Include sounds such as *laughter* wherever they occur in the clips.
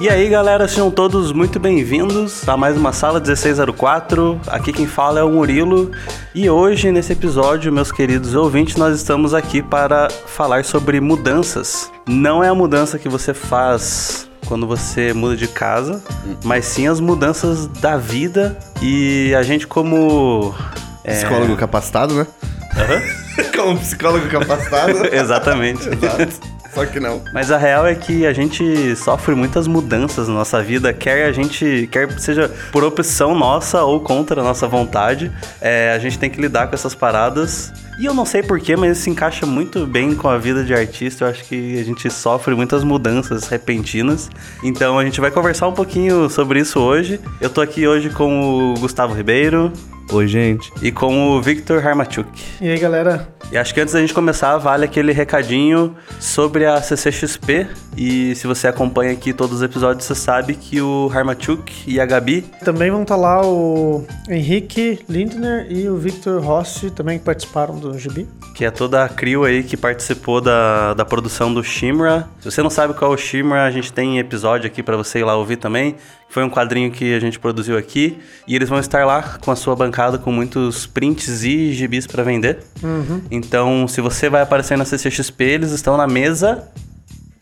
E aí, galera, sejam todos muito bem-vindos a mais uma Sala 1604. Aqui quem fala é o Murilo. E hoje, nesse episódio, meus queridos ouvintes, nós estamos aqui para falar sobre mudanças. Não é a mudança que você faz quando você muda de casa, mas sim as mudanças da vida. E a gente, como. é, Psicólogo capacitado, né? *laughs* Como psicólogo capacitado. *laughs* Exatamente. Exato. Só que não. Mas a real é que a gente sofre muitas mudanças na nossa vida, quer a gente, quer seja por opção nossa ou contra a nossa vontade, é, a gente tem que lidar com essas paradas. E eu não sei porquê, mas isso se encaixa muito bem com a vida de artista. Eu acho que a gente sofre muitas mudanças repentinas. Então a gente vai conversar um pouquinho sobre isso hoje. Eu tô aqui hoje com o Gustavo Ribeiro Oi, gente. e com o Victor Harmachuk. E aí, galera? E acho que antes da gente começar, vale aquele recadinho sobre a CCXP. E se você acompanha aqui todos os episódios, você sabe que o Harmachuk e a Gabi. Também vão estar lá o Henrique Lindner e o Victor Rossi, também que participaram do Gibi. Que é toda a crew aí que participou da, da produção do Shimra. Se você não sabe qual é o Shimra, a gente tem episódio aqui pra você ir lá ouvir também. Foi um quadrinho que a gente produziu aqui. E eles vão estar lá com a sua bancada com muitos prints e gibis pra vender. Então, se você vai aparecer na CCXP, eles estão na mesa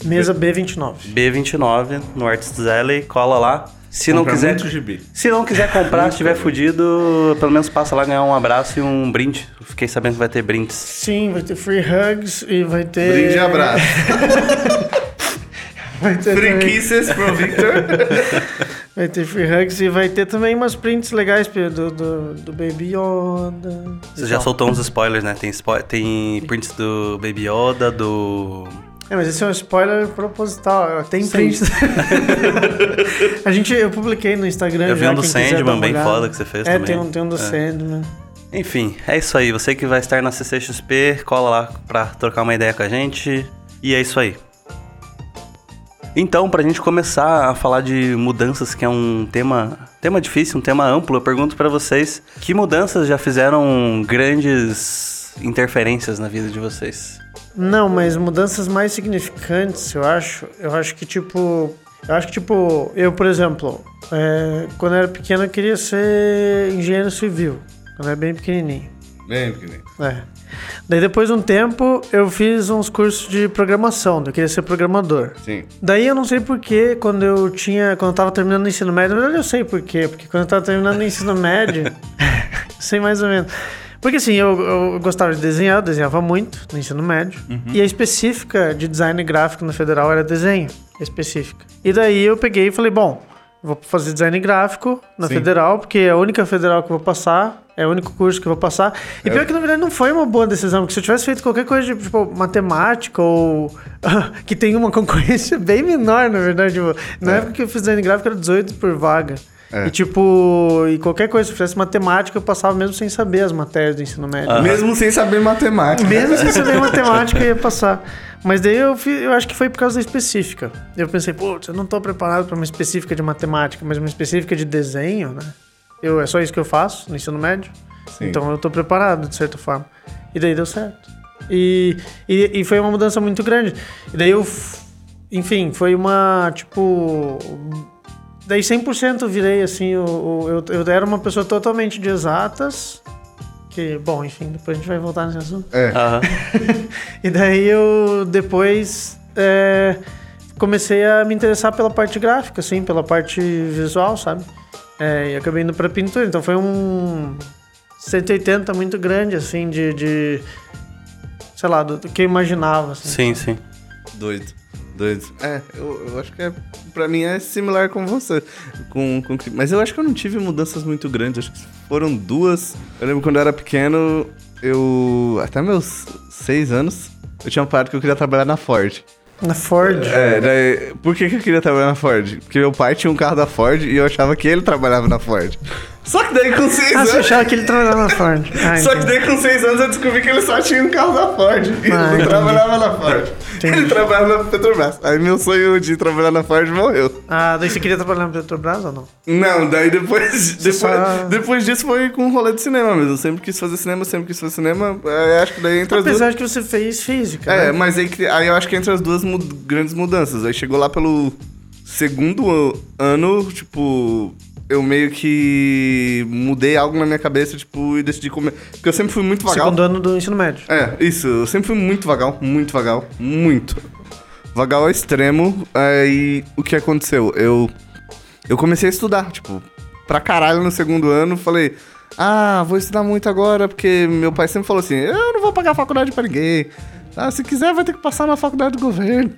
Mesa B29. B29 no Artists Alley. Cola lá. Se não Compra quiser. muito gibi. Se não quiser comprar, se estiver fudido, pelo menos passa lá ganhar um abraço e um brinde. Fiquei sabendo que vai ter brindes. Sim, vai ter free hugs e vai ter. Brinde e abraço. *laughs* Vai ter, Free também, kisses pro Victor. *laughs* vai ter free hugs e vai ter também umas prints legais do, do, do Baby Yoda. Você já soltou uns spoilers, né? Tem, spo- tem prints do Baby Yoda, do. É, mas esse é um spoiler proposital. Tem prints. *laughs* a gente, eu publiquei no Instagram. Eu vi já, um do Sandman bem foda que você fez É, também. tem um, tem um do É. Sandman. Enfim, é isso aí. Você que vai estar na CCXP, cola lá pra trocar uma ideia com a gente. E é isso aí. Então, pra gente começar a falar de mudanças, que é um tema, tema difícil, um tema amplo, eu pergunto pra vocês, que mudanças já fizeram grandes interferências na vida de vocês? Não, mas mudanças mais significantes, eu acho. Eu acho que, tipo. Eu acho que, tipo, eu, por exemplo, é, quando eu era pequeno, eu queria ser engenheiro civil. Quando eu era bem pequenininho. Bem, pequenininho. É. Daí, depois de um tempo, eu fiz uns cursos de programação. Eu queria ser programador. Sim. Daí eu não sei porquê, quando eu tinha. Quando eu tava terminando o ensino médio, na verdade eu sei porquê, porque quando eu tava terminando o ensino médio, *laughs* *laughs* sei mais ou menos. Porque assim, eu, eu gostava de desenhar, eu desenhava muito no ensino médio. E a específica de design gráfico na federal era desenho. Específica. E daí eu peguei e falei, bom, vou fazer design gráfico na Sim. federal, porque é a única federal que eu vou passar. É o único curso que eu vou passar. E pior que na verdade não foi uma boa decisão, porque se eu tivesse feito qualquer coisa de tipo matemática ou *laughs* que tem uma concorrência *laughs* bem menor, na verdade. Tipo, na É. época que eu fiz design gráfico era 18 por vaga. É. E tipo, e qualquer coisa, se eu fizesse matemática, eu passava mesmo sem saber as matérias do ensino médio. Mesmo sem saber matemática. Mesmo sem saber *laughs* matemática, eu ia passar. Mas daí eu, fi- eu acho que foi por causa da específica. Eu pensei, putz, eu não tô preparado para uma específica de matemática, mas uma específica de desenho, né? Eu, é só isso que eu faço no ensino médio. Sim. Então eu tô preparado, de certa forma. E daí deu certo. E, e, e foi uma mudança muito grande. E daí eu. Enfim, foi uma. Tipo. Daí 100% eu virei assim. o- o- eu, eu era uma pessoa totalmente de exatas. Que, bom, enfim, depois a gente vai voltar nesse assunto. É. Aham. *laughs* E daí eu depois é, comecei a me interessar pela parte gráfica, assim, pela parte visual, sabe? É, e acabei indo pra pintura. Então foi um 180 muito grande, assim, de. de sei lá, do, do que eu imaginava. Assim. Sim, sim. Doido. Doido. É, eu, eu acho que é, pra mim é similar com você. Com, com, mas eu acho que eu não tive mudanças muito grandes. Acho que foram duas. Eu lembro quando eu era pequeno, eu. Até meus seis anos, eu tinha uma parte que eu queria trabalhar na Ford. Na Ford. É, daí, por que, que eu queria trabalhar na Ford? Porque meu pai tinha um carro da Ford e eu achava que ele trabalhava na Ford. Só que daí com seis Ah, anos. achava que ele trabalhava na Ford. *laughs* Ah, Só que daí com seis anos eu descobri que ele só tinha um carro da Ford. E Ah, ele não trabalhava na Ford. Entendi. Ele trabalhava na Petrobras. Aí meu sonho de trabalhar na Ford morreu. Ah, daí você queria trabalhar na Petrobras ou não? Não, daí depois, *laughs* depois, só- depois disso foi com um rolê de cinema mesmo. Eu sempre quis fazer cinema, sempre quis fazer cinema. É, acho que daí entre as duas. Apesar de que você fez física. É, né? mas aí, aí eu acho que entre as duas mu- grandes mudanças. Aí chegou lá pelo segundo ano, tipo, eu meio que mudei algo na minha cabeça, tipo, e decidi comer. Porque eu sempre fui muito vagal. Segundo ano do ensino médio. É, isso. Eu sempre fui muito vagal, muito vagal, muito. Vagal ao extremo. Aí, o que aconteceu? Eu, eu comecei a estudar, tipo, pra caralho no segundo ano. Falei, ah, vou estudar muito agora, porque meu pai sempre falou assim, eu não vou pagar faculdade pra ninguém. Ah, se quiser, vai ter que passar na faculdade do governo.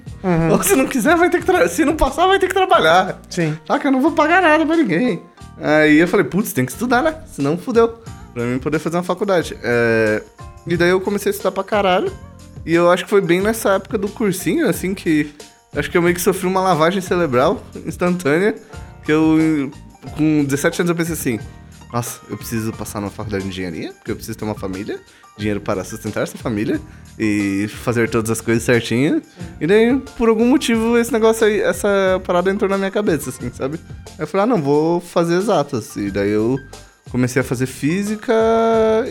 Ou se não quiser, vai ter que... Se não passar, vai ter que trabalhar. Sim. Tá, que eu não vou pagar nada pra ninguém. Aí eu falei, putz, tem que estudar, né? Senão fudeu. Pra mim poder fazer uma faculdade. É, E daí eu comecei a estudar pra caralho. E eu acho que foi bem nessa época do cursinho, assim, que. Acho que eu meio que sofri uma lavagem cerebral instantânea. Que eu, com 17 anos, eu pensei assim: nossa, eu preciso passar numa faculdade de engenharia, porque eu preciso ter uma família, dinheiro para sustentar essa família e fazer todas as coisas certinho. E daí, por algum motivo, esse negócio aí, essa parada entrou na minha cabeça, assim, sabe? Aí eu falei, ah, não, vou fazer exatas. E daí eu comecei a fazer física,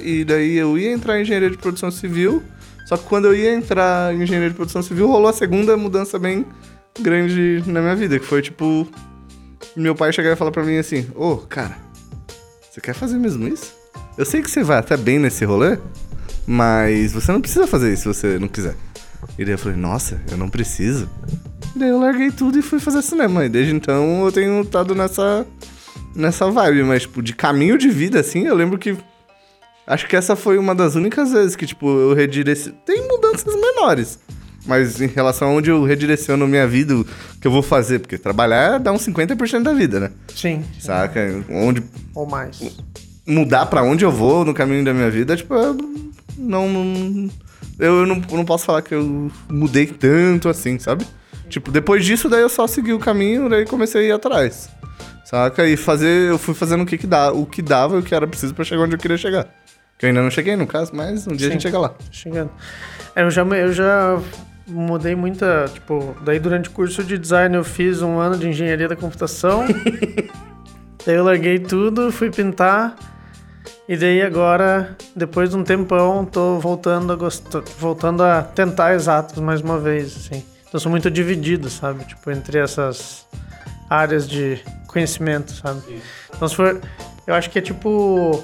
e daí eu ia entrar em engenharia de produção civil. Só que quando eu ia entrar em engenharia de produção civil, rolou a segunda mudança bem grande na minha vida, que foi tipo. Meu pai chegar e falar pra mim assim: Ô, cara, você quer fazer mesmo isso? Eu sei que você vai até bem nesse rolê, mas você não precisa fazer isso se você não quiser. E daí eu falei: Nossa, eu não preciso. E daí eu larguei tudo e fui fazer cinema. E desde então eu tenho estado nessa, nessa vibe, mas, tipo, de caminho de vida, assim, eu lembro que. Acho que essa foi uma das únicas vezes que, tipo, eu redirecionei. Tem mudanças menores. Mas em relação a onde eu redireciono minha vida, o que eu vou fazer, porque trabalhar dá uns 50% da vida, né? Sim. Saca? Onde Ou mais. mudar pra onde eu vou no caminho da minha vida, tipo, eu não. eu não, não posso falar que eu mudei tanto assim, sabe? Tipo, depois disso, daí eu só segui o caminho, daí comecei a ir atrás. Saca? E fazer. Eu fui fazendo o que, que dá, o que dava e o que era preciso pra chegar onde eu queria chegar. Que eu ainda não cheguei, no caso, mas um dia a Sim. gente chega lá. Chegando. É, eu já, eu já mudei muita, tipo, daí durante o curso de design eu fiz um ano de engenharia da computação. *laughs* daí eu larguei tudo, fui pintar. E daí agora, depois de um tempão, tô voltando a gostar, voltando a tentar exatos mais uma vez, assim. Então eu sou muito dividido, sabe? Tipo, entre essas áreas de conhecimento, sabe? Então se for, eu acho que é tipo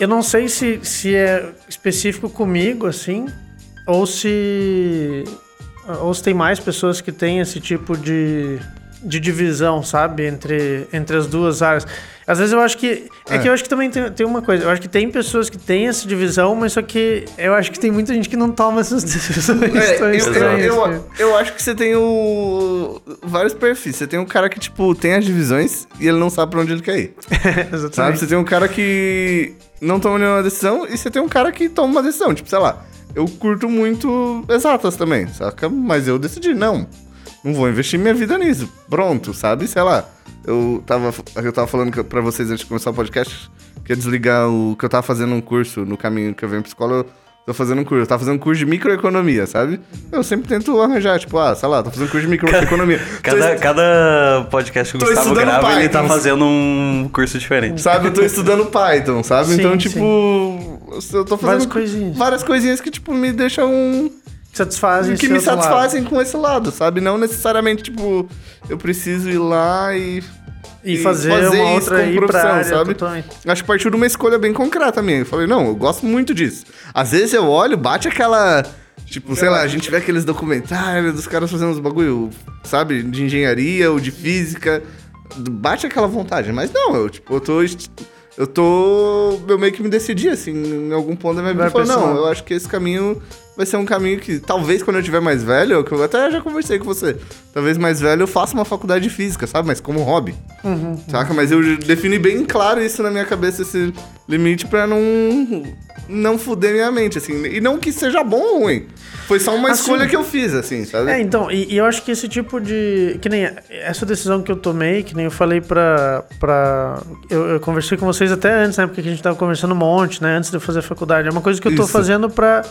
eu não sei se, se é específico comigo, assim, ou se. Ou se tem mais pessoas que têm esse tipo de, de divisão, sabe? Entre, entre as duas áreas. Às vezes eu acho que. É, É. que eu acho que também tem, tem uma coisa. Eu acho que tem pessoas que têm essa divisão, mas só que eu acho que tem muita gente que não toma essas *laughs* decisões É, eu, estranhas. eu, cara. eu, eu acho que você tem o, vários perfis. Você tem um cara que, tipo, tem as divisões e ele não sabe pra onde ele quer ir. *laughs* Sabe? Exatamente. Você tem um cara que não toma nenhuma decisão e você tem um cara que toma uma decisão. Tipo, sei lá, eu curto muito exatas também, saca? Mas eu decidi, não. Não vou investir minha vida nisso. Pronto, sabe? Sei lá. Eu tava, eu tava falando pra vocês antes de começar o podcast que ia desligar o. que eu tava fazendo um curso no caminho que eu venho pra escola. Eu tô fazendo um curso. Eu tava fazendo um curso de microeconomia, sabe? Eu sempre tento arranjar, tipo, ah, sei lá, tô fazendo curso de microeconomia. *laughs* Cada, cada podcast que o tô Gustavo grava, ele tá Python. fazendo um curso diferente. Sabe, eu tô estudando Python, sabe? Sim, então, sim. tipo, eu tô fazendo Várias coisinhas. várias coisinhas que, tipo, me deixam. Satisfazem que me outro lado. satisfazem com esse lado, sabe? Não necessariamente, tipo, eu preciso ir lá e. E e fazer, fazer uma isso outra pra profissão, área sabe? totalmente. Acho que partiu de uma escolha bem concreta minha. Eu falei, não, eu gosto muito disso. Às vezes eu olho, bate aquela. Tipo, sei lá, a gente vê aqueles documentários dos caras fazendo uns bagulho, sabe, de engenharia ou de física. Bate aquela vontade. Mas não, eu, tipo, eu tô. Eu tô. Eu meio que me decidi, assim, em algum ponto da minha vida. Eu falei, não, eu acho que esse caminho vai ser um caminho que, talvez quando eu tiver mais velho, que eu até já conversei com você, talvez mais velho eu faça uma faculdade de física, sabe? Mas como hobby. Uhum. Saca? Mas eu defini bem claro isso na minha cabeça, esse limite, pra não. Não fuder minha mente, assim. E não que seja bom ou ruim. Foi só uma Assim- escolha que eu fiz, assim, sabe? É, então, e, e eu acho que esse tipo de. Que nem essa decisão que eu tomei, que nem eu falei pra. pra eu, eu conversei com vocês até antes, né? Porque a gente tava conversando um monte, né? Antes de eu fazer a faculdade. É uma coisa que eu tô Isso. fazendo pra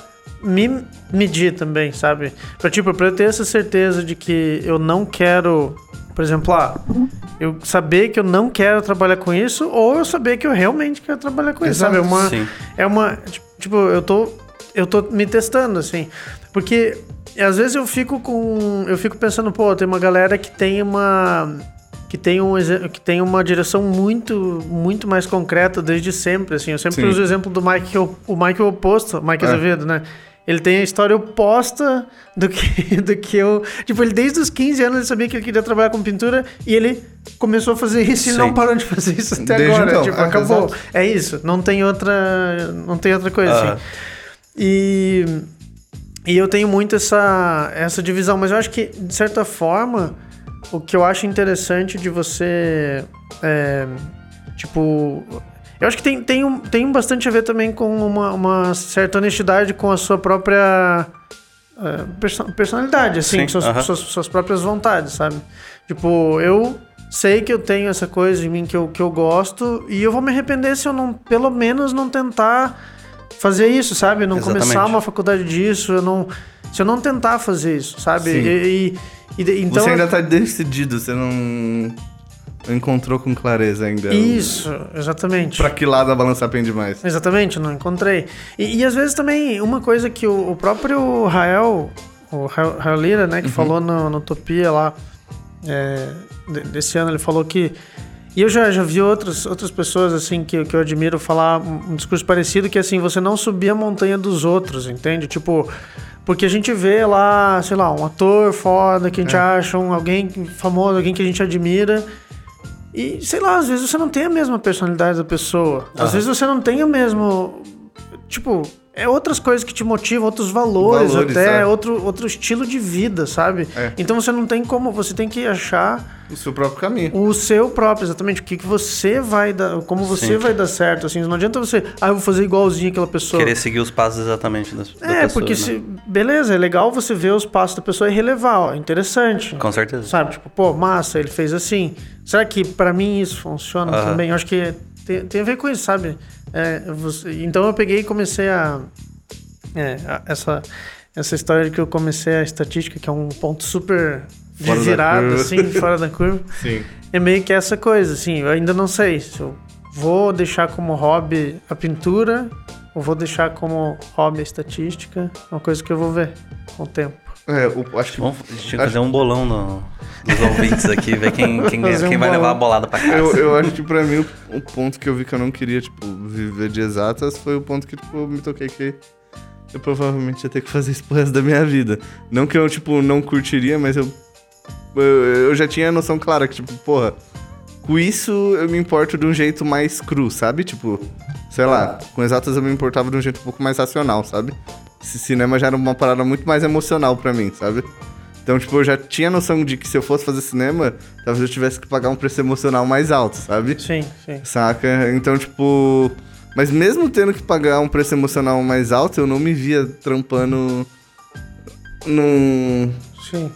me medir também, sabe? Pra, tipo, pra eu ter essa certeza de que eu não quero. Por exemplo, ah, eu saber que eu não quero trabalhar com isso, ou eu saber que eu realmente quero trabalhar com isso, Exato. sabe? É uma, Sim. é uma. Tipo, eu tô. Eu tô me testando, assim. Porque às vezes eu fico com. Eu fico pensando, pô, tem uma galera que tem uma. Que tem, um, que tem uma direção muito, muito mais concreta desde sempre, assim. Eu sempre Sim. uso o exemplo do Mike, o o Mike oposto, Mike É. Azevedo, né? Ele tem a história oposta do que, *laughs* do que eu... Tipo, ele desde os 15 anos ele sabia que ele queria trabalhar com pintura e ele começou a fazer isso e Sim. não parou de fazer isso até Desde agora. então. Tipo, É, acabou. exato. É isso. Não tem outra... Não tem outra coisa, Aham. assim. E... E eu tenho muito essa, essa divisão, mas eu acho que, de certa forma, o que eu acho interessante de você. é, tipo. Eu acho que tem, tem, um, tem bastante a ver também com uma, uma certa honestidade com a sua própria perso- personalidade, assim, Sim, suas, aham. suas, suas próprias vontades, sabe? Tipo, eu sei que eu tenho essa coisa em mim que eu, que eu gosto e eu vou me arrepender se eu não, pelo menos, não tentar fazer isso, sabe? Não Exatamente. começar uma faculdade disso, eu não, se eu não tentar fazer isso, sabe? E, e- e então você ainda tá decidido, você não encontrou com clareza ainda. isso, exatamente. Pra que lado a balança pende mais? Exatamente, não encontrei. E, e às vezes também, uma coisa que o, o próprio Rael, o Rael, Rael Lira, né, que falou no, no Utopia lá, é, de- desse ano, ele falou que. E eu já, já vi outras, outras pessoas, assim, que, que eu admiro falar um, discurso parecido, que assim, você não subir a montanha dos outros, entende? Tipo. Porque a gente vê lá, sei lá, um ator foda que a gente acha, um, alguém famoso, alguém que a gente admira. E, sei lá, às vezes você não tem a mesma personalidade da pessoa. Às vezes você não tem o mesmo. Tipo, é outras coisas que te motivam, outros valores, Valores, até é. outro, outro estilo de vida, sabe? É. Então você não tem como. Você tem que achar O seu próprio caminho. o seu próprio, exatamente. O que, que você vai dar. Como você Sim. vai dar certo, assim. Não adianta você. Ah, eu vou fazer igualzinho aquela pessoa. Querer seguir os passos exatamente das, da É, pessoa, porque né? se. Beleza, é legal você ver os passos da pessoa e relevar, ó. É interessante. Com certeza. Sabe, tipo, pô, massa, ele fez assim. Será que pra mim isso funciona Aham. também? Eu acho que tem, tem a ver com isso, sabe? É, você- então eu peguei e comecei a. É, a- essa, essa história de que eu comecei a estatística, que é um ponto super Fora curva. assim, fora da curva. *laughs* Sim. É meio que essa coisa, assim, eu ainda não sei se eu vou deixar como hobby a pintura ou vou deixar como hobby a estatística. É uma coisa que eu vou ver com o tempo. É, o- acho que Vamos a gente que fazer um bolão no, dos ouvintes aqui, ver quem, quem, um quem vai levar a bolada pra casa. Eu, eu acho que pra mim o, o ponto que eu vi que eu não queria, tipo, viver de exatas foi o ponto que, tipo, eu me toquei que eu provavelmente ia ter que fazer isso pro resto da minha vida. Não que eu, tipo, não curtiria, mas eu. Eu, eu já tinha a noção clara que, tipo, porra, com isso eu me importo de um jeito mais cru, sabe? Tipo, sei lá, com exatas eu me importava de um jeito um pouco mais racional, sabe? Esse cinema já era uma parada muito mais emocional pra mim, sabe? Então, tipo, eu já tinha noção de que se eu fosse fazer cinema, talvez eu tivesse que pagar um preço emocional mais alto, sabe? Sim, sim. Saca? Então, tipo. Mas mesmo tendo que pagar um preço emocional mais alto, eu não me via trampando num. Sim.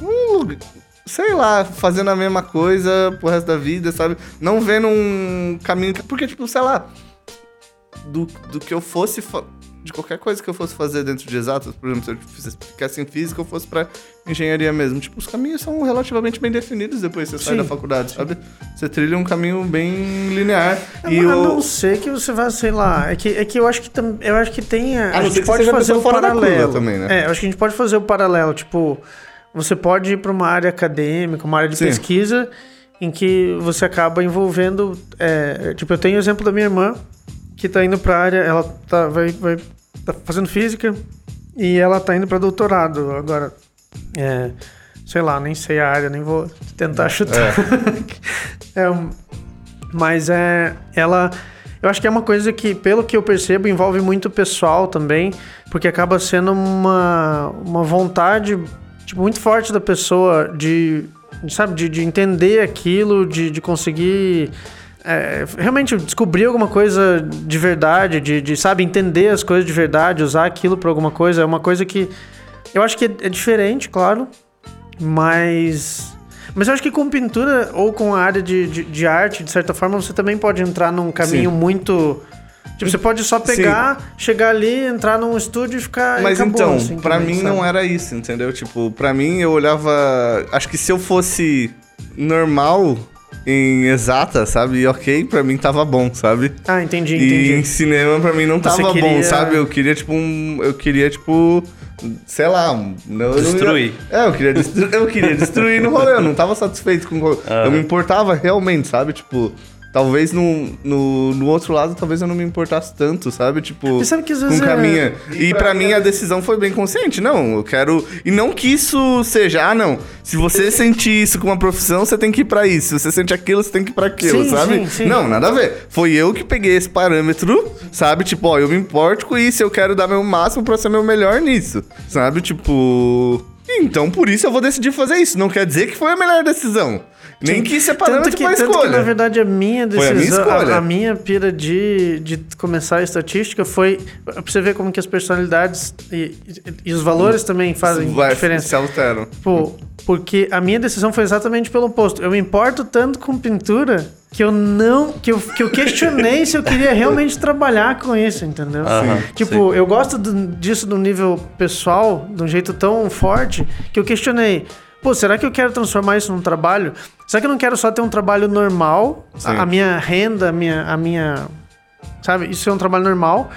num lugar- sei lá, fazendo a mesma coisa pro resto da vida, sabe? Não vendo um caminho. que- Porque, tipo, sei lá. Do, do que eu fosse. De qualquer coisa que eu fosse fazer dentro de exatas, por exemplo, se eu fizesse- ficasse em física, eu fosse pra engenharia mesmo. Tipo, os caminhos são relativamente bem definidos depois que você sai Sim, da faculdade, sabe? Você trilha um caminho bem linear. A, e a o... não ser que você vá, sei lá, é que, é que eu acho que tam, eu acho que tem. A, A a ser gente pode fazer o paralelo. também, né? É, eu acho que a gente pode fazer o paralelo. Tipo, você pode ir para uma área acadêmica, uma área de Sim. pesquisa, em que você acaba envolvendo. é, tipo, eu tenho o exemplo da minha irmã, que tá indo pra área, ela tá, vai, vai, tá fazendo física e ela tá indo para doutorado agora. É, sei lá, nem sei a área, nem vou tentar chutar. É, um- *laughs* mas é. Ela. Eu acho que é uma coisa que, pelo que eu percebo, envolve muito pessoal também, porque acaba sendo uma, uma vontade tipo, muito forte da pessoa de, de, sabe, de, de entender aquilo, de, de conseguir é, realmente descobrir alguma coisa de verdade, de, de, sabe, entender as coisas de verdade, usar aquilo para alguma coisa. É uma coisa que eu acho que é, é diferente, claro, mas. Mas eu acho que com pintura ou com a área de, de, de arte, de certa forma, você também pode entrar num caminho Sim. muito. Tipo, você pode só pegar, chegar ali, entrar num estúdio e ficar. Mas acabou, então, assim, pra também, mim sabe? não era isso, entendeu? Tipo, pra mim eu olhava. Acho que se eu fosse normal em exata, sabe? E ok, pra mim tava bom, sabe? Ah, entendi, E em entendi. cinema pra mim não Você tava queria- bom, sabe? Eu queria, tipo, um. Eu queria, tipo. sei lá, um- não, eu não ia- Destruir. é, eu queria, destru... eu queria destruir no rolê, eu não tava satisfeito com o rolê. Eu me importava realmente, sabe? Tipo, talvez no, no, no outro lado, talvez eu não me importasse tanto, sabe? Tipo, sabe que às com vezes é- caminha. E pra mim a decisão foi bem consciente. Não, eu quero. E não que isso seja, ah, não. Se você sentir isso com uma profissão, você tem que ir pra isso. Se você sente aquilo, você tem que ir pra aquilo, Sim, sabe? sim, sim. Não, nada a ver. Foi eu que peguei esse parâmetro, sabe? Tipo, ó, eu me importo com isso, eu quero dar meu máximo pra ser meu melhor nisso, sabe? Tipo. Então, por isso eu vou decidir fazer isso. Não quer dizer que foi a melhor decisão. Nem que isso é parâmetro tanto que, pra tanto escolha. que, na verdade, a minha Foi a minha decisão, a, a minha pira de, de começar a estatística foi pra você ver como que as personalidades e, e- e os valores também fazem Vai, diferença. Se alteram. Pô, porque a minha decisão foi exatamente pelo oposto. Eu me importo tanto com pintura que eu não. que eu, que eu questionei se eu queria realmente trabalhar com isso, entendeu? Tipo, eu gosto do- disso do nível pessoal, de um jeito tão forte, que eu questionei. Pô, será que eu quero transformar isso num trabalho? Será que eu não quero só ter um trabalho normal? A, a minha renda, a minha, a minha. Sabe? Isso é um trabalho normal.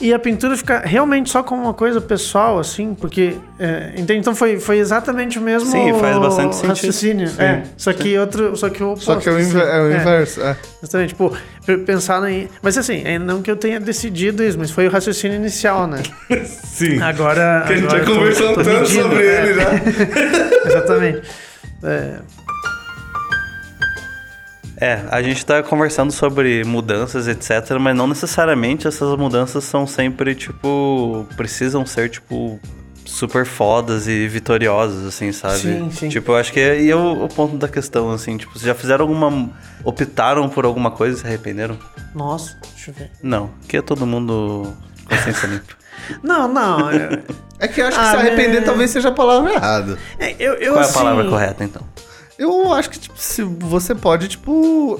E a pintura fica realmente só como uma coisa pessoal, assim, porque. É, entende? Então foi, foi exatamente o mesmo Sim, faz bastante sentido. raciocínio. Sim, é, só que outro. Só que o Só que é o, oposto, inver- assim. é o É. inverso. É. Exatamente, tipo, pensar em. Mas assim, é não que eu tenha decidido isso, mas foi o raciocínio inicial, né? *laughs* Sim. Agora. que a gente já conversou tanto sobre é, ele já. *laughs* Exatamente. É, É, a gente tá conversando sobre mudanças, etc, mas não necessariamente essas mudanças são sempre, tipo, precisam ser, tipo, super fodas e vitoriosas, assim, sabe? Sim, sim. Tipo, eu acho que é, e é o, o ponto da questão, assim, tipo, vocês já fizeram alguma. optaram por alguma coisa e se arrependeram? nossa, deixa eu ver. Não, que é todo mundo consciência limpa. *laughs* Não, não. é- É que eu acho que Ah, se arrepender né? talvez seja a palavra errada. é, eu, eu, Qual é a assim, palavra correta, então? Eu acho que, tipo, se você pode, tipo.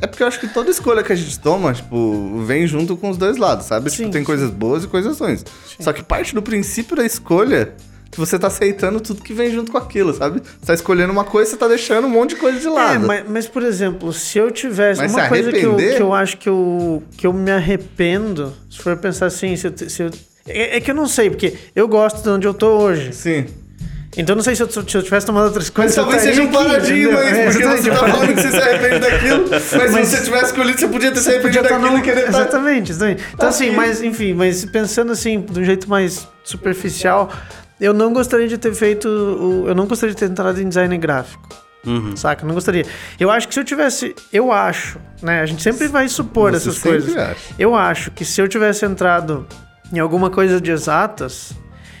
É porque eu acho que toda escolha que a gente toma, tipo, vem junto com os dois lados, sabe? Sim, tipo, tem sim. coisas boas e coisas ruins. Só que parte do princípio da escolha que você tá aceitando tudo que vem junto com aquilo, sabe? Você tá escolhendo uma coisa, você tá deixando um monte de coisa de É, lado. mas, mas, por exemplo, se eu tivesse. Mas uma coisa que eu, que eu acho que eu, que eu me arrependo, se for pensar assim, se eu, se eu- é, é que eu não sei, porque eu gosto de onde eu tô hoje. Sim. Então eu não sei se eu, se eu tivesse tomado outras coisas. Mas talvez seja um aqui, paradigma isso, É, porque você tá falando que você se arrepende daquilo, *laughs* mas, se Mas- você tivesse escolhido, você podia ter se arrependido daquilo no... e querer estar... Exatamente, exatamente. Então, assim, mas enfim, mas pensando assim, de um jeito mais superficial, eu não gostaria de ter feito. O... Eu não gostaria de ter entrado em design gráfico. Uhum. Saca? Eu não gostaria. Eu acho que se eu tivesse. Eu acho, né? A gente sempre vai supor Você essas coisas. acha. Eu acho que se eu tivesse entrado em alguma coisa de exatas,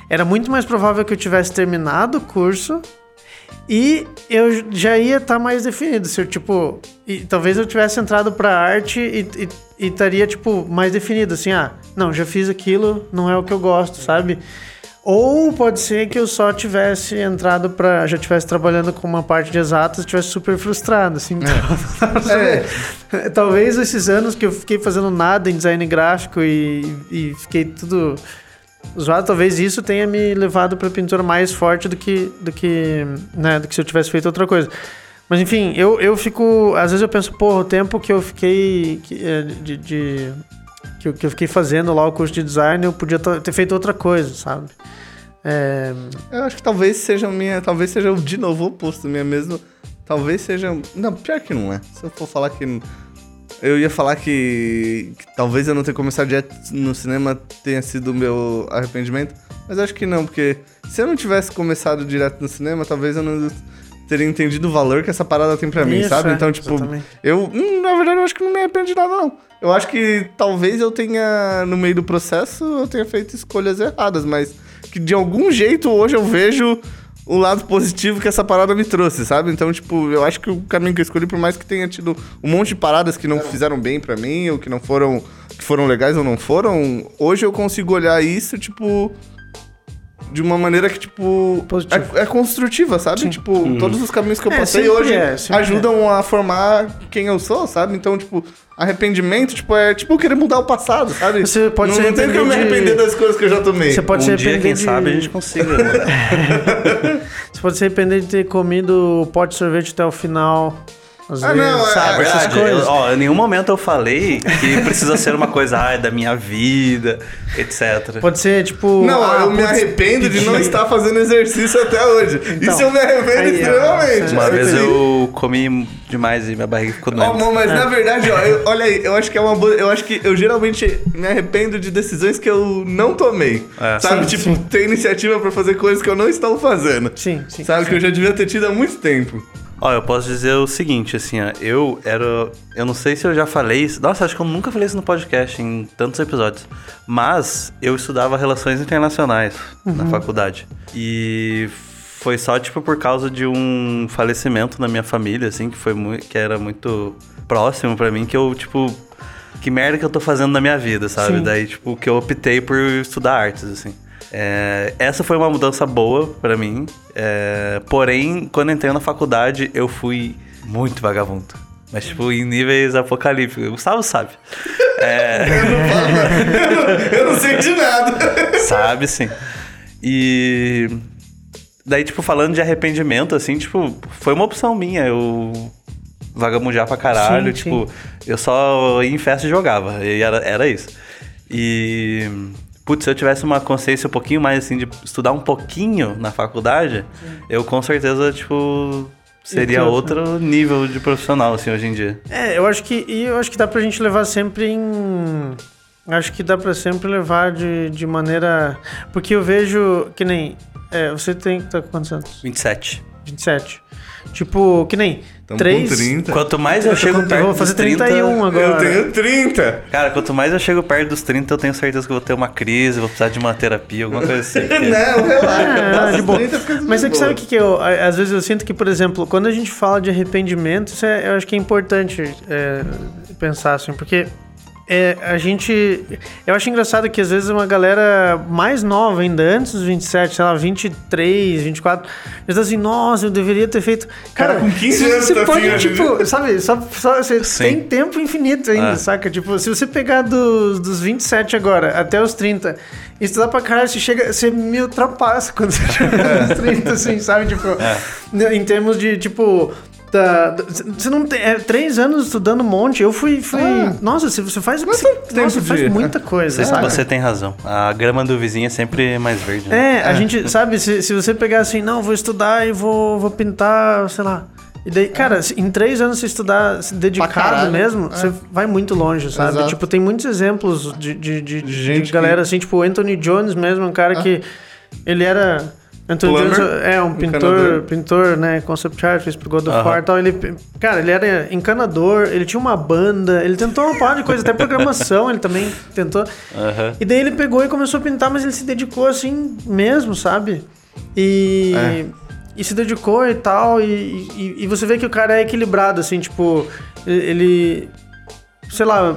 era muito mais provável que eu tivesse terminado o curso e eu já ia estar mais definido. Se eu, tipo, e talvez eu tivesse entrado pra arte e, estaria, tipo, mais definido, assim, ah, não, já fiz aquilo, não é o que eu gosto, sabe? Ou pode ser que eu só tivesse entrado pra. já tivesse trabalhando com uma parte de exatas e tivesse super frustrado, assim. É. *laughs* Talvez esses anos que eu fiquei fazendo nada em design gráfico e, e fiquei tudo zoado, talvez isso tenha me levado pra pintura mais forte do que, do que, né, do que se eu tivesse feito outra coisa. Mas enfim, eu, eu fico. Às vezes eu penso, pô, o tempo que eu fiquei. que, é, de, de- que, eu, que eu fiquei fazendo lá o curso de design, eu podia ter feito outra coisa, sabe? É, Eu acho que talvez seja minha. Talvez seja de novo o oposto minha mesmo. Talvez seja. Não, pior que não é. Se eu for falar que. Eu ia falar que, que talvez eu não ter começado direto no cinema tenha sido o meu arrependimento. Mas acho que não, porque se eu não tivesse começado direto no cinema, talvez eu não teria entendido o valor que essa parada tem pra mim, Isso, sabe? é, Então, tipo, exatamente. eu, hum, na verdade, eu acho que não me arrependi de nada, não. Eu acho que talvez eu tenha, no meio do processo, eu tenha feito escolhas erradas, mas que de algum jeito hoje eu vejo o lado positivo que essa parada me trouxe, sabe? Então, tipo, eu acho que o caminho que eu escolhi, por mais que tenha tido um monte de paradas que não fizeram bem pra mim, ou que não foram, que foram legais ou não foram, hoje eu consigo olhar isso, tipo, de uma maneira que, tipo, é, é construtiva, sabe? Tipo, todos os caminhos que eu É, passei hoje é, sempre ajudam a formar quem eu sou, sabe? Então, tipo, arrependimento, tipo, é tipo eu querer mudar o passado, sabe? Você pode não, se não tem que eu me arrepender de- arrepender das coisas que eu já tomei. Você pode um se dia, arrepender quem de... sabe, a gente consiga. mano. *laughs* Você pode se arrepender de ter comido o pote de sorvete até o final. Às Ah, vezes, não, é- sabe? É essas verdade. coisas. Eu- ó, em nenhum momento eu falei que precisa ser uma coisa ah, é da minha vida, etc. Pode ser, tipo... Não, ah, eu me arrependo de não estar fazendo exercício até hoje. Então, Isso eu me arrependo aí, extremamente. Uma vez eu comi demais e minha barriga ficou doente. amor, mas É. na verdade, ó, eu- olha aí, eu acho que é uma boa. Eu acho que eu geralmente me arrependo de decisões que eu não tomei. É. Sabe? Sim, tipo, sim. ter iniciativa pra fazer coisas que eu não estou fazendo. Sim, sim. Sabe? Que eu já devia ter tido há muito tempo. Ó, eu posso dizer o seguinte, assim, ó, eu era. Eu não sei se eu já falei isso. Nossa, acho que eu nunca falei isso no podcast em tantos episódios. Mas eu estudava relações internacionais na faculdade. E foi só, tipo, por causa de um falecimento na minha família, assim, que foi muito. que era muito próximo pra mim, que eu, tipo. Que merda que eu tô fazendo na minha vida, sabe? Sim. Daí, tipo, que eu optei por estudar artes, assim. É, essa foi uma mudança boa pra mim. É, porém, quando entrei na faculdade, eu fui muito vagabundo. Mas, tipo, em níveis apocalípticos. O Gustavo sabe. É, Eu não sei de nada. sabe, sim. E. Daí, tipo, falando de arrependimento, assim, tipo, foi uma opção minha. Eu vagabundear pra caralho. Sim, tipo, eu só ia em festa e jogava. E era, era isso. E. Putz, se eu tivesse uma consciência um pouquinho mais, assim, de estudar um pouquinho na faculdade, eu com certeza, tipo. Seria que outro nível de profissional, assim, hoje em dia. É, eu acho que e eu acho que dá pra gente levar sempre em acho que dá pra sempre levar de, de maneira porque eu vejo que nem é, você tem tá com quantos anos? 27. 27. Tipo, que nem Tamo três com 30. Quanto mais eu, Eu chego com- perto vou fazer dos 30, 31 agora. Eu tenho 30. Cara, quanto mais eu chego perto dos 30, eu tenho certeza que eu vou ter uma crise, vou precisar de uma terapia, alguma coisa assim. *laughs* Não, relaxa. É, de os boa. 30, fica Mas é que sabe o que, que eu. Às vezes eu sinto que, por exemplo, quando a gente fala de arrependimento, isso é, eu acho que é importante é, pensar assim, porque é, a gente. Eu acho engraçado que às vezes uma galera mais nova, ainda antes dos 27, sei lá, 23, 24, eles assim, nossa, eu deveria ter feito. Cara, Cara, com 15 você, anos você tá pode, assim, tipo, sabe, só, só você Sim. tem tempo infinito ainda, É. saca? Tipo, se você pegar dos, dos 27 agora até os 30 e estudar pra caralho, você chega, você me ultrapassa quando você chega *laughs* nos 30, assim, sabe? Tipo, É. em termos de, tipo. Da- da- Você não tem. É, três anos estudando um monte. Eu fui. fui Ah. nossa, você, você faz. Mas Você, nossa, faz de- muita coisa. Você, você tem razão. A grama do vizinho é sempre mais verde. Né? É, a gente, sabe, se, se você pegar assim, não, vou estudar e vou, vou pintar, sei lá. E daí, cara, se em três anos você estudar se dedicado mesmo, É. você vai muito longe, sabe? Exato. Tipo, tem muitos exemplos de, de, de, de gente galera que- assim, tipo o Anthony Jones mesmo, um cara que ele era. Anthony Plumber, Jones é um pintor, encanador. pintor, né? Concept art, fez pro God of. War e tal. Ele, cara, ele era encanador, ele tinha uma banda, ele tentou uma par de coisa, até programação ele também tentou. Aham. E daí ele pegou e começou a pintar, mas ele se dedicou assim mesmo, sabe? E, É. e se dedicou e tal. E, e, e você vê que o cara é equilibrado, assim, tipo, ele. Sei lá,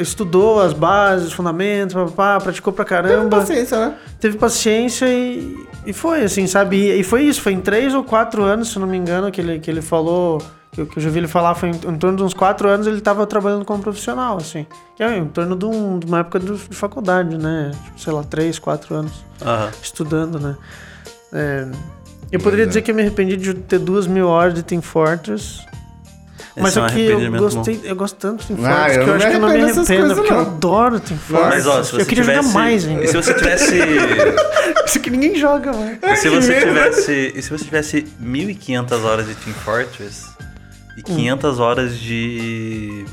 estudou as bases, os fundamentos, papapá, praticou pra caramba, Paciência, né? teve paciência e, e foi, assim, sabe? E, foi isso, foi em três ou quatro anos, se não me engano, que ele, que ele falou. Que eu, que eu já vi ele falar, foi em, em torno de uns quatro anos ele tava trabalhando como profissional, assim. Que é em torno de, um- de uma época do- de faculdade, né? Tipo, sei lá, três, quatro anos Aham. estudando, né? É, eu poderia é. dizer que eu me arrependi de ter duas mil horas de Team Fortress. Mas Esse é um é que eu gostei, eu gosto tanto de Team Ah, Fortress eu que eu não acho que eu não me arrependo porque eu não. adoro Team Fortress. Mas ó, se você eu queria tivesse. jogar mais. E se você tivesse. *laughs* Isso que ninguém joga, mano. e se você tivesse. E se você tivesse 1.500 horas de Team Fortress e 500 horas de.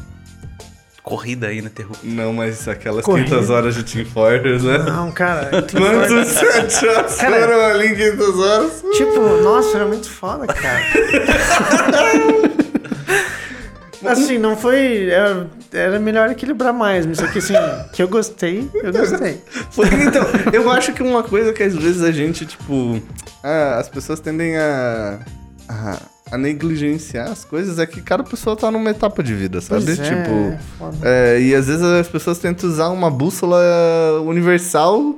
Corrida aí na Terru. Não, mas aquelas Corrida. 500 horas de Team Fortress, né? Não, cara. Team *laughs* Quantos headshots Cara- foram ali em 500 horas? Tipo, nossa, era muito foda, cara. *laughs* assim, não foi. Era, era melhor equilibrar mais, mas só que assim, que eu gostei, eu gostei. *laughs* Foi- Então, eu acho que uma coisa que às vezes a gente, tipo. ah, as pessoas tendem a, a. a negligenciar as coisas é que cada pessoa tá numa etapa de vida, sabe? Pois é, tipo. foda. é, e às vezes as pessoas tentam usar uma bússola universal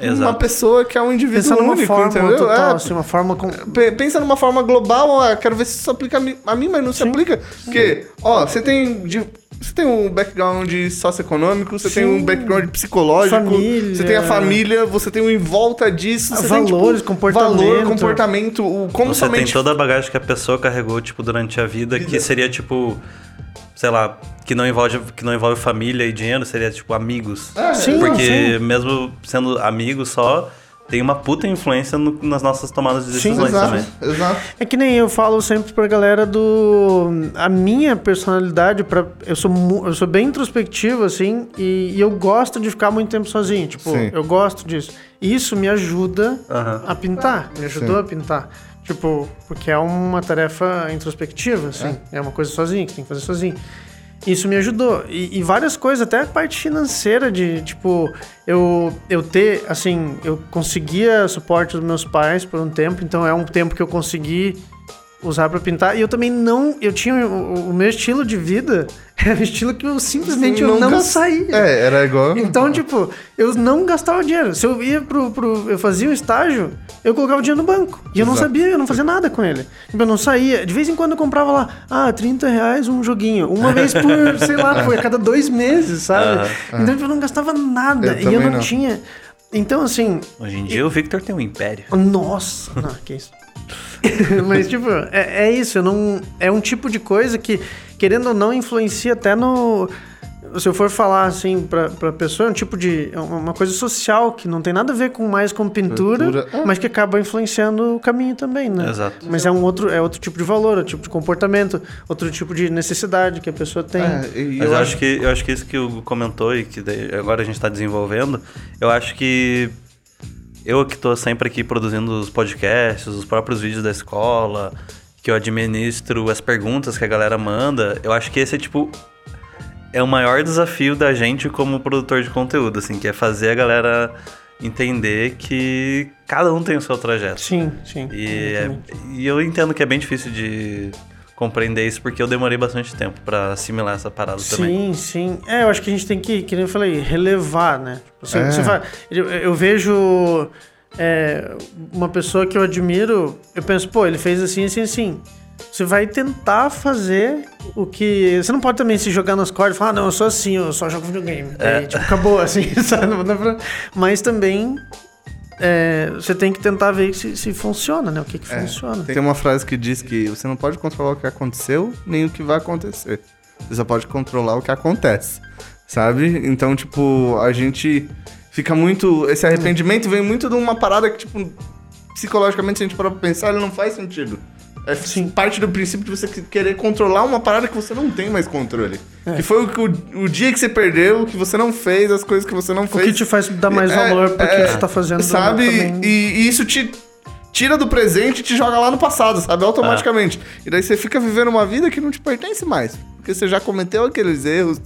Exato. uma pessoa que é um indivíduo Pensar numa único, forma entendeu? total, É, assim, uma forma com... Pe- Pensa numa forma global, ah, quero ver se isso aplica a mim, a mim, mas não se aplica. Porque, ó, você tem. de- Você tem um background socioeconômico, você tem um Sim. background psicológico, Família. você tem a família, você tem um em volta disso, você Valores, tem, tipo, comportamento. valor, comportamento, o, como Você tem somente toda a bagagem que a pessoa carregou, tipo, durante a vida, que seria, tipo, sei lá, que não envolve, que não envolve família e dinheiro, seria, tipo, amigos. É, Sim, Porque mesmo sendo amigos só, tem uma puta influência no- nas nossas tomadas de Sim, decisões exato, também. exato. É que nem eu falo sempre pra galera do. A minha personalidade, pra, eu, sou, eu sou bem introspectivo, assim, e, e eu gosto de ficar muito tempo sozinho. Tipo, Sim. eu gosto disso. E isso me ajuda Aham. a pintar. Me ajudou Sim. a pintar. Tipo, porque é uma tarefa introspectiva, assim. É, uma coisa sozinho, que tem que fazer sozinho. Isso me ajudou. E, e várias coisas, até a parte financeira de, tipo, eu, eu ter, assim, eu conseguia suporte dos meus pais por um tempo, então é um tempo que eu consegui usar pra pintar. E eu também não, eu tinha o, o meu estilo de vida, *laughs* era um estilo que eu simplesmente eu não gas- saía. É, era igual. Então, tipo, eu não gastava dinheiro. Se eu ia pro, pro. Eu fazia um estágio, eu colocava o dinheiro no banco. E eu não Exato. sabia, eu não fazia nada com ele. Tipo, eu não saía. De vez em quando eu comprava lá, ah, 30 reais um joguinho. Uma vez por, *laughs* sei lá, por a cada dois meses, sabe? Então, tipo, eu não gastava nada. Eu e eu não, não. tinha. Então, assim, Hoje em dia o Victor tem um império. nossa, não, que isso. *laughs* Mas, tipo, é, é isso. Eu não, é um tipo de coisa que, querendo ou não, influencia até no. Se eu for falar assim pra, pra pessoa, é um tipo de. é uma coisa social que não tem nada a ver com mais com pintura, Pintura, é. mas que acaba influenciando o caminho também, né? Exato. Mas é um outro, é outro tipo de valor, outro tipo de comportamento, outro tipo de necessidade que a pessoa tem. É, e Mas eu acho que eu acho que isso que o Hugo comentou e que agora a gente está desenvolvendo, eu acho que eu que tô sempre aqui produzindo os podcasts, os próprios vídeos da escola, que eu administro as perguntas que a galera manda, eu acho que esse é tipo é o maior desafio da gente como produtor de conteúdo, assim, que é fazer a galera entender que cada um tem o seu trajeto. Sim, sim. E, é- e eu entendo que é bem difícil de compreender isso, porque eu demorei bastante tempo pra assimilar essa parada também. Sim, sim. É, eu acho que a gente tem que, que nem eu falei, relevar, né? Tipo, assim, É. você fala- eu, eu vejo é, uma pessoa que eu admiro, eu penso, pô, ele fez assim, assim, assim. Você vai tentar fazer o que. Você não pode também se jogar nas cordas e falar, ah, não, eu sou assim, eu só jogo videogame. Aí, tipo, acabou, *laughs* assim, sabe? Não dá pra- Mas também. É, você tem que tentar ver se, se funciona, né? O que, que É, funciona. Tem uma frase que diz que você não pode controlar o que aconteceu, nem o que vai acontecer. Você só pode controlar o que acontece. Sabe? Então, tipo, a gente fica muito. Esse arrependimento vem muito de uma parada que, tipo, psicologicamente, se a gente parar pra pensar, ele não faz sentido. É Sim. parte do princípio de você querer controlar uma parada que você não tem mais controle. Que foi o, que o, o dia que você perdeu, que você não fez, as coisas que você não O fez. que te faz dar mais É, valor porque é, você tá fazendo Sabe? E, e isso te tira do presente e te joga lá no passado, sabe? Automaticamente. E daí você fica vivendo uma vida que não te pertence mais. Porque você já cometeu aqueles erros.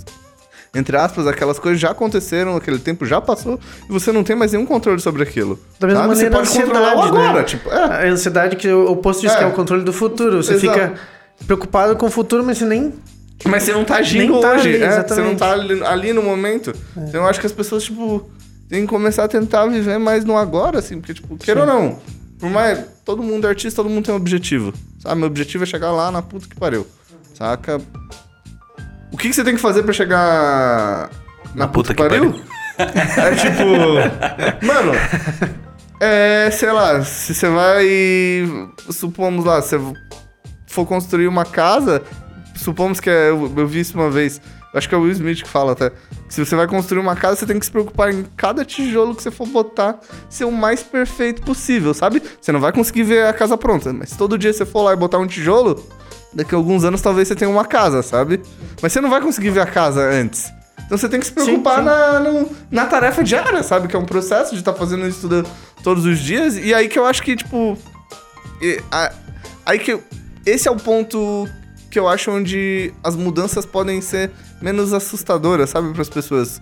Entre aspas, aquelas coisas já aconteceram, aquele tempo já passou, e você não tem mais nenhum controle sobre aquilo. Da mesma sabe? maneira, você pode a ansiedade, né? agora, tipo, é. A ansiedade que o oposto disso, É. que é o controle do futuro. Você Exato. fica preocupado com o futuro, mas você nem. Mas você não tá agindo tá hoje, ali, é, você não tá ali, ali no momento. Então eu acho que as pessoas, tipo, têm que começar a tentar viver mais no agora, assim, porque, tipo, queira ou não, por mais. Todo mundo é artista, todo mundo tem um objetivo. Sabe? Meu objetivo é chegar lá na puta que pariu. Saca? O que, que você tem que fazer pra chegar na, puta, que pariu? É tipo. Mano. É, sei lá, se você vai. Supomos lá, você for construir uma casa, supomos que é, eu, eu vi isso uma vez, acho que é o Will Smith que fala até. Se você vai construir uma casa, você tem que se preocupar em cada tijolo que você for botar ser o mais perfeito possível, sabe? Você não vai conseguir ver a casa pronta, mas se todo dia você for lá e botar um tijolo, daqui a alguns anos talvez você tenha uma casa, sabe? Mas você não vai conseguir ver a casa antes. Então você tem que se preocupar sim. Na, no- na tarefa diária, sabe? Que é um processo de estar fazendo isso tudo, todos os dias. E aí que eu acho que, tipo. e- a- aí que. eu- esse é o ponto que eu acho onde as mudanças podem ser menos assustadoras, sabe, para as pessoas.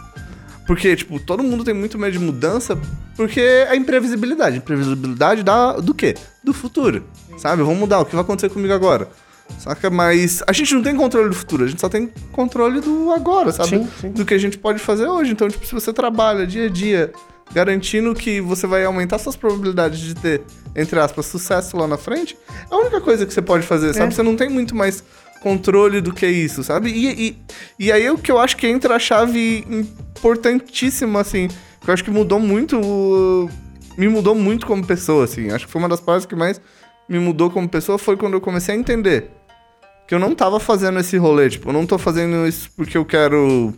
Porque, tipo, todo mundo tem muito medo de mudança porque é imprevisibilidade. Imprevisibilidade da, do quê? Do futuro, sabe? Vamos mudar, o que vai acontecer comigo agora? Saca? Mas a gente não tem controle do futuro, a gente só tem controle do agora, sabe? Sim, sim. Do que a gente pode fazer hoje. Então, tipo, se você trabalha dia a dia garantindo que você vai aumentar suas probabilidades de ter, entre aspas, sucesso lá na frente, é a única coisa que você pode fazer, sabe? É. Você não tem muito mais controle do que isso, sabe? E, e, e aí é o que eu acho que entra a chave importantíssima, assim, que eu acho que mudou muito, me mudou muito como pessoa, assim. Acho que foi uma das partes que mais me mudou como pessoa foi quando eu comecei a entender que eu não tava fazendo esse rolê, tipo, eu não tô fazendo isso porque eu quero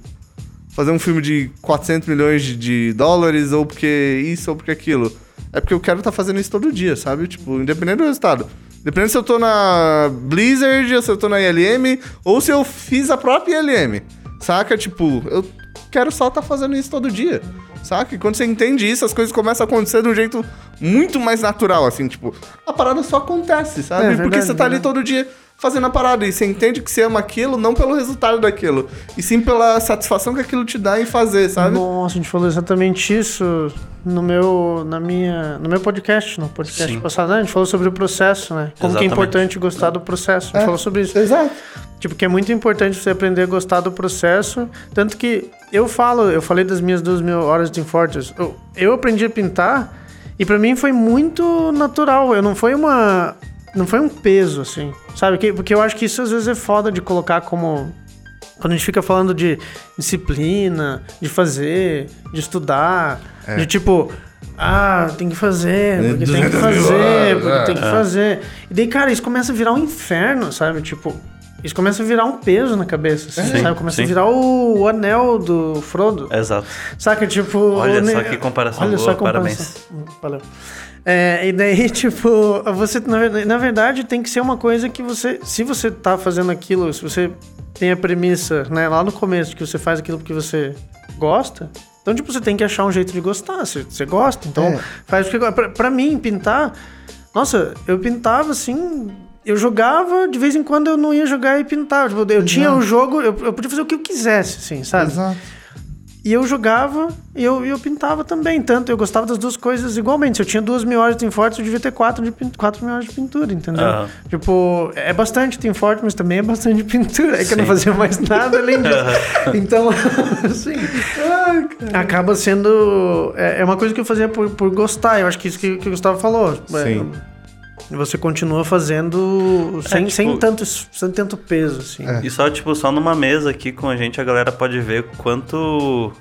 fazer um filme de 400 milhões de, de dólares, ou porque isso, ou porque aquilo. É porque eu quero estar fazendo isso todo dia, sabe? Tipo, independente do resultado. Independente se eu tô na Blizzard, ou se eu tô na ILM, ou se eu fiz a própria ILM. Saca? Tipo, eu quero só estar fazendo isso todo dia. Saca? E quando você entende isso, as coisas começam a acontecer de um jeito muito mais natural, assim, tipo, a parada só acontece, sabe? É, Porque verdade, você tá ali verdade. todo dia fazendo a parada e você entende que você ama aquilo não pelo resultado daquilo, e sim pela satisfação que aquilo te dá em fazer, sabe? Nossa, a gente falou exatamente isso no meu, na minha, no meu podcast, no podcast Sim. passado. né? A gente falou sobre o processo, né? Como que é Exatamente. importante gostar do processo. A gente É. falou sobre isso. Exato. Tipo, que é muito importante você aprender a gostar do processo. Tanto que eu falo, eu falei das minhas duas mil horas de Fortress. Eu, eu aprendi a pintar e pra mim foi muito natural. Eu não foi uma. Não foi um peso, assim. Sabe? Que- Porque eu acho que isso às vezes é foda de colocar como. Quando a gente fica falando de disciplina, de fazer, de estudar, de tipo. Ah, tem que fazer, porque tem que 200 mil fazer, porque é. tem que fazer. E daí, cara, isso começa a virar um inferno, sabe? Tipo, isso começa a virar um peso na cabeça, assim, Sim, sabe? Começa sim. a virar o, o anel do Frodo. Exato. Saca, tipo... Olha o só que comparação Olha boa, só comparação. Valeu. É, e daí, *laughs* tipo, você, na, ver- na verdade, tem que ser uma coisa que você... Se você tá fazendo aquilo, se você tem a premissa, né, lá no começo, que você faz aquilo porque você gosta... Então, tipo, você tem que achar um jeito de gostar. Você, você gosta, então É. faz porque... Pra, pra mim, pintar... Nossa, eu pintava, assim... Eu jogava, de vez em quando eu não ia jogar e pintava. Tipo, eu tinha o jogo, eu, eu podia fazer o que eu quisesse, assim, sabe? Exato. E eu jogava e eu, eu pintava também. Tanto eu gostava das duas coisas igualmente. Se eu tinha duas mil horas de Team Fortress, eu devia ter quatro, de, quatro mil horas de pintura, entendeu? Tipo, é bastante Team Fortress, mas também é bastante *laughs* pintura. É que eu não Sim. fazia mais nada além disso. Então, *laughs* assim, acaba sendo. É, é uma coisa que eu fazia por, por gostar. Eu acho que isso que, que o Gustavo falou. É, Sim. Você continua fazendo sem, tipo- sem, tanto, sem tanto peso, assim. É. E só, tipo, só numa mesa aqui com a gente, a galera pode ver quanto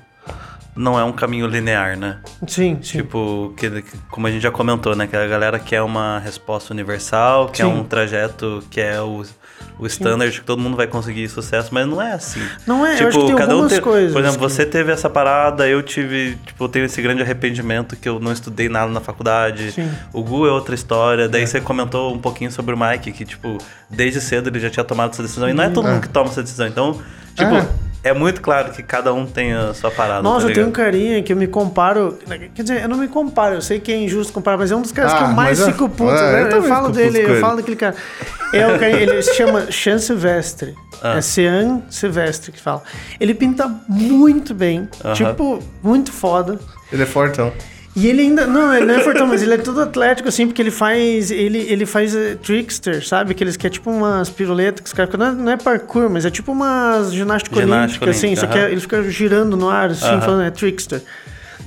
não é um caminho linear, né? Sim, sim. Tipo, que- como a gente já comentou, né? Que a galera quer uma resposta universal, quer Sim. um trajeto que é o, o standard, que todo mundo vai conseguir sucesso, mas não é assim. Não é, eu acho que tem algumas te- coisas Por exemplo, que- você teve essa parada, eu tive, tipo, eu tenho esse grande arrependimento que eu não estudei nada na faculdade. Sim. O Gu é outra história. Daí você comentou um pouquinho sobre o Mike, que, tipo, desde cedo ele já tinha tomado essa decisão. E não é todo É. mundo que toma essa decisão. Então, tipo, é, muito claro que cada um tem a sua parada. Nossa, tá eu tenho um carinha que eu me comparo. Quer dizer, eu não me comparo, eu sei que é injusto comparar, mas é um dos caras que Ah, eu mais mas é- fico puto. é, eu né? Eu, também falo dele, eu falo daquele cara. É o ele se chama Chan Silvestre. Ah. É Sean Silvestre que fala. Ele pinta muito bem, Aham. tipo, muito foda. Ele é fortão. E ele ainda. Não, ele não é fortão, mas ele é todo atlético, assim, porque ele faz. Ele, ele faz eh, trickster, sabe? Aqueles que é tipo umas piruletas que os caras. Não, é- não é parkour, mas é tipo umas ginástica Ginástica olímpica, assim. olímpica, Só que é- ele fica girando no ar, assim, Aham. falando, é trickster.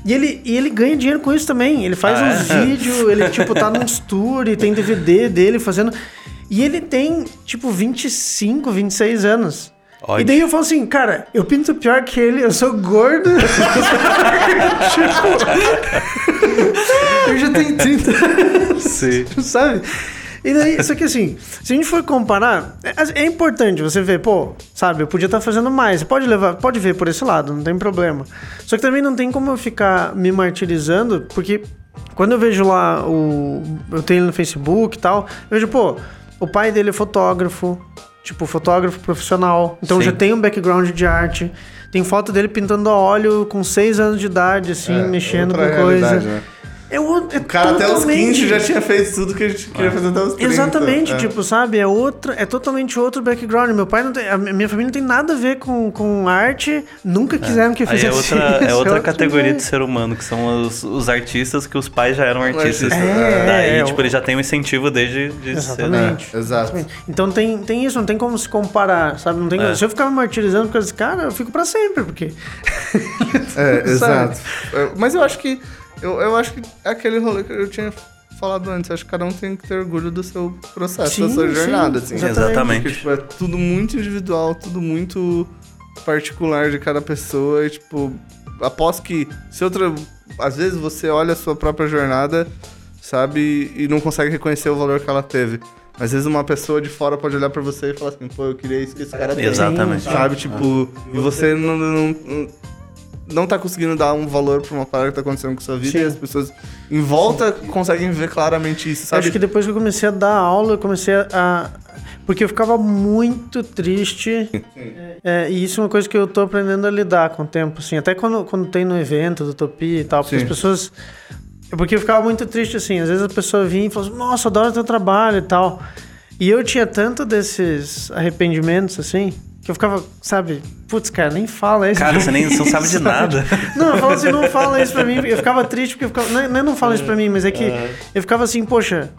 E ele, e ele ganha dinheiro com isso também. Ele faz Ah, uns é? vídeos, ele, tipo, tá nos tour e tem DVD dele fazendo. E ele tem, tipo, 25, 26 anos. Olha. E daí eu falo assim, cara, eu pinto pior que ele, eu sou gordo. *laughs* tipo, eu já tenho 30 anos, Sim. sabe? E daí, só que assim, se a gente for comparar, é, é importante você ver, pô, sabe, eu podia estar fazendo mais. Você pode levar, pode ver por esse lado, não tem problema. Só que também não tem como eu ficar me martirizando, porque quando eu vejo lá o. Eu tenho ele no Facebook e tal, eu vejo, pô, o pai dele é fotógrafo, tipo, fotógrafo profissional. Então Sim. já tem um background de arte. Tem foto dele pintando a óleo com 6 anos de idade, assim, É, mexendo com coisa. né? É o, é O cara até os totalmente- 15 já tinha feito tudo que a gente queria fazer até os 30. Exatamente, é. tipo, sabe? É outra, é totalmente outro background. Meu pai não tem, a minha família não tem nada a ver com, com arte, nunca quiseram que eu Aí é fizesse outra, isso. é outra outro categoria de ser humano, que são os, os artistas que os pais já eram artistas. artista, é. Daí, É, tipo, ele já tem um incentivo desde de cedo. Exatamente. É, exato. Então tem, tem isso, não tem como se comparar, sabe? Não tem, É. Se eu ficar me martirizando por causa desse cara, eu fico pra sempre, porque. *laughs* É, *laughs* exato. É, Mas eu acho que. Eu, eu acho que é aquele rolê que eu tinha falado antes. Acho que cada um tem que ter orgulho do seu processo, da Sim, sua sim, jornada, assim. exatamente. Exatamente. Porque, tipo, é tudo muito individual, tudo muito particular de cada pessoa. E, tipo, aposto que se outra. Às vezes você olha a sua própria jornada, sabe, e não consegue reconhecer o valor que ela teve. Às vezes uma pessoa de fora pode olhar pra você e falar assim, pô, eu queria isso que esse cara tem. Exatamente. Sabe, tipo, e você não, não, não, não tá conseguindo dar um valor pra uma parada que tá acontecendo com sua vida Sim. e as pessoas em volta conseguem ver claramente isso, sabe? Acho que depois que eu comecei a dar aula, eu comecei a. Porque eu ficava muito triste. É, e isso é uma coisa que eu tô aprendendo a lidar com o tempo, assim. Até quando, quando tem no evento do Utopia e tal, porque Sim. as pessoas. é Porque eu ficava muito triste, assim. Às vezes a pessoa vinha e falava assim, nossa, adoro teu trabalho e tal. E eu tinha tanto desses arrependimentos, assim, que eu ficava, sabe, putz, cara, nem fala isso. Cara, você nem você não sabe de *laughs* nada. Não, eu falo assim, não fala isso pra mim. Eu ficava triste porque eu ficava. Não, é- não, é não fala isso pra mim, mas é que eu ficava assim, poxa.